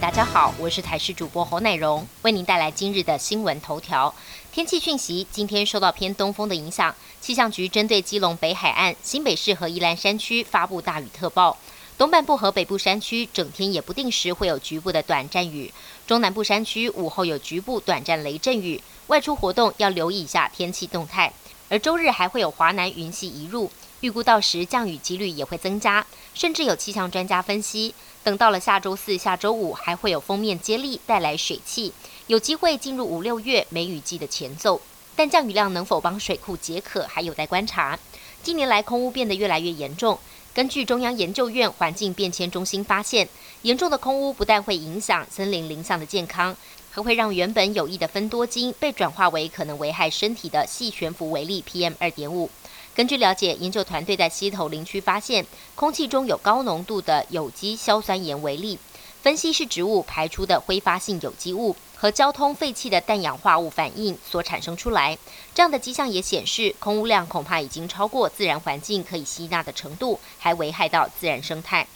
大家好，我是台视主播侯乃荣，为您带来今日的新闻头条。天气讯息：今天受到偏东风的影响，气象局针对基隆北海岸、新北市和宜兰山区发布大雨特报。东半部和北部山区整天也不定时会有局部的短暂雨，中南部山区午后有局部短暂雷阵雨，外出活动要留意一下天气动态。而周日还会有华南云系移入。预估到时降雨几率也会增加，甚至有气象专家分析，等到了下周四、下周五，还会有封面接力带来水汽，有机会进入五六月梅雨季的前奏。但降雨量能否帮水库解渴，还有待观察。近年来空污变得越来越严重，根据中央研究院环境变迁中心发现，严重的空污不但会影响森林林相的健康，还会让原本有益的分多精被转化为可能危害身体的细悬浮微粒 PM 二点五。根据了解，研究团队在溪头林区发现，空气中有高浓度的有机硝酸盐为例，分析是植物排出的挥发性有机物和交通废气的氮氧化物反应所产生出来。这样的迹象也显示，空污量恐怕已经超过自然环境可以吸纳的程度，还危害到自然生态。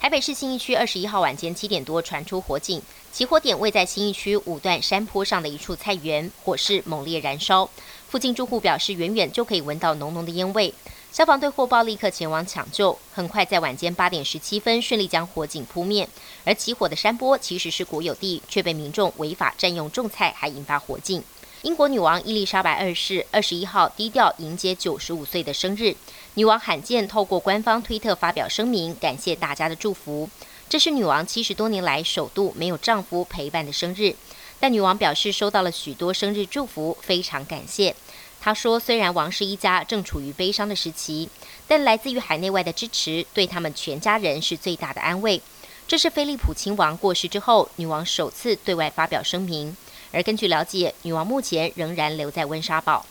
台北市信义区二十一号晚间七点多传出火警，起火点位在信义区五段山坡上的一处菜园，火势猛烈燃烧。附近住户表示，远远就可以闻到浓浓的烟味。消防队获报立刻前往抢救，很快在晚间八点十七分顺利将火警扑灭。而起火的山坡其实是国有地，却被民众违法占用种菜，还引发火警。英国女王伊丽莎白二世二十一号低调迎接九十五岁的生日，女王罕见透过官方推特发表声明，感谢大家的祝福。这是女王七十多年来首度没有丈夫陪伴的生日。但女王表示收到了许多生日祝福，非常感谢。她说：“虽然王室一家正处于悲伤的时期，但来自于海内外的支持对他们全家人是最大的安慰。”这是菲利普亲王过世之后，女王首次对外发表声明。而根据了解，女王目前仍然留在温莎堡。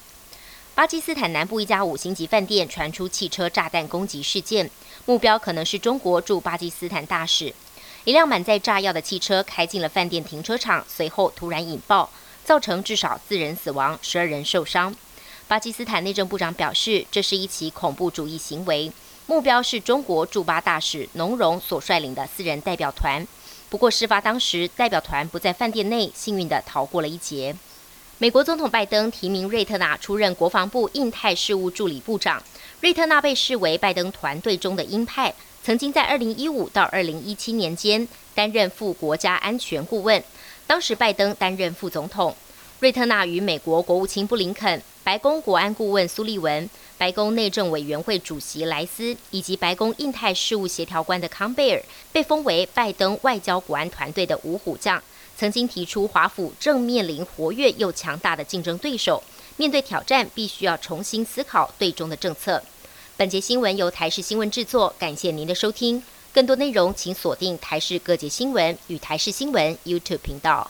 巴基斯坦南部一家五星级饭店传出汽车炸弹攻击事件，目标可能是中国驻巴基斯坦大使。一辆满载炸药的汽车开进了饭店停车场，随后突然引爆，造成至少四人死亡、十二人受伤。巴基斯坦内政部长表示，这是一起恐怖主义行为，目标是中国驻巴大使农荣所率领的四人代表团。不过，事发当时代表团不在饭店内，幸运地逃过了一劫。美国总统拜登提名瑞特纳出任国防部印太事务助理部长，瑞特纳被视为拜登团队中的鹰派。曾经在二零一五到二零一七年间担任副国家安全顾问，当时拜登担任副总统。瑞特纳与美国国务卿布林肯、白宫国安顾问苏利文、白宫内政委员会主席莱斯以及白宫印太事务协调官的康贝尔，被封为拜登外交国安团队的五虎将。曾经提出华府正面临活跃又强大的竞争对手，面对挑战必须要重新思考对中的政策。本节新闻由台视新闻制作，感谢您的收听。更多内容请锁定台视各界新闻与台视新闻 YouTube 频道。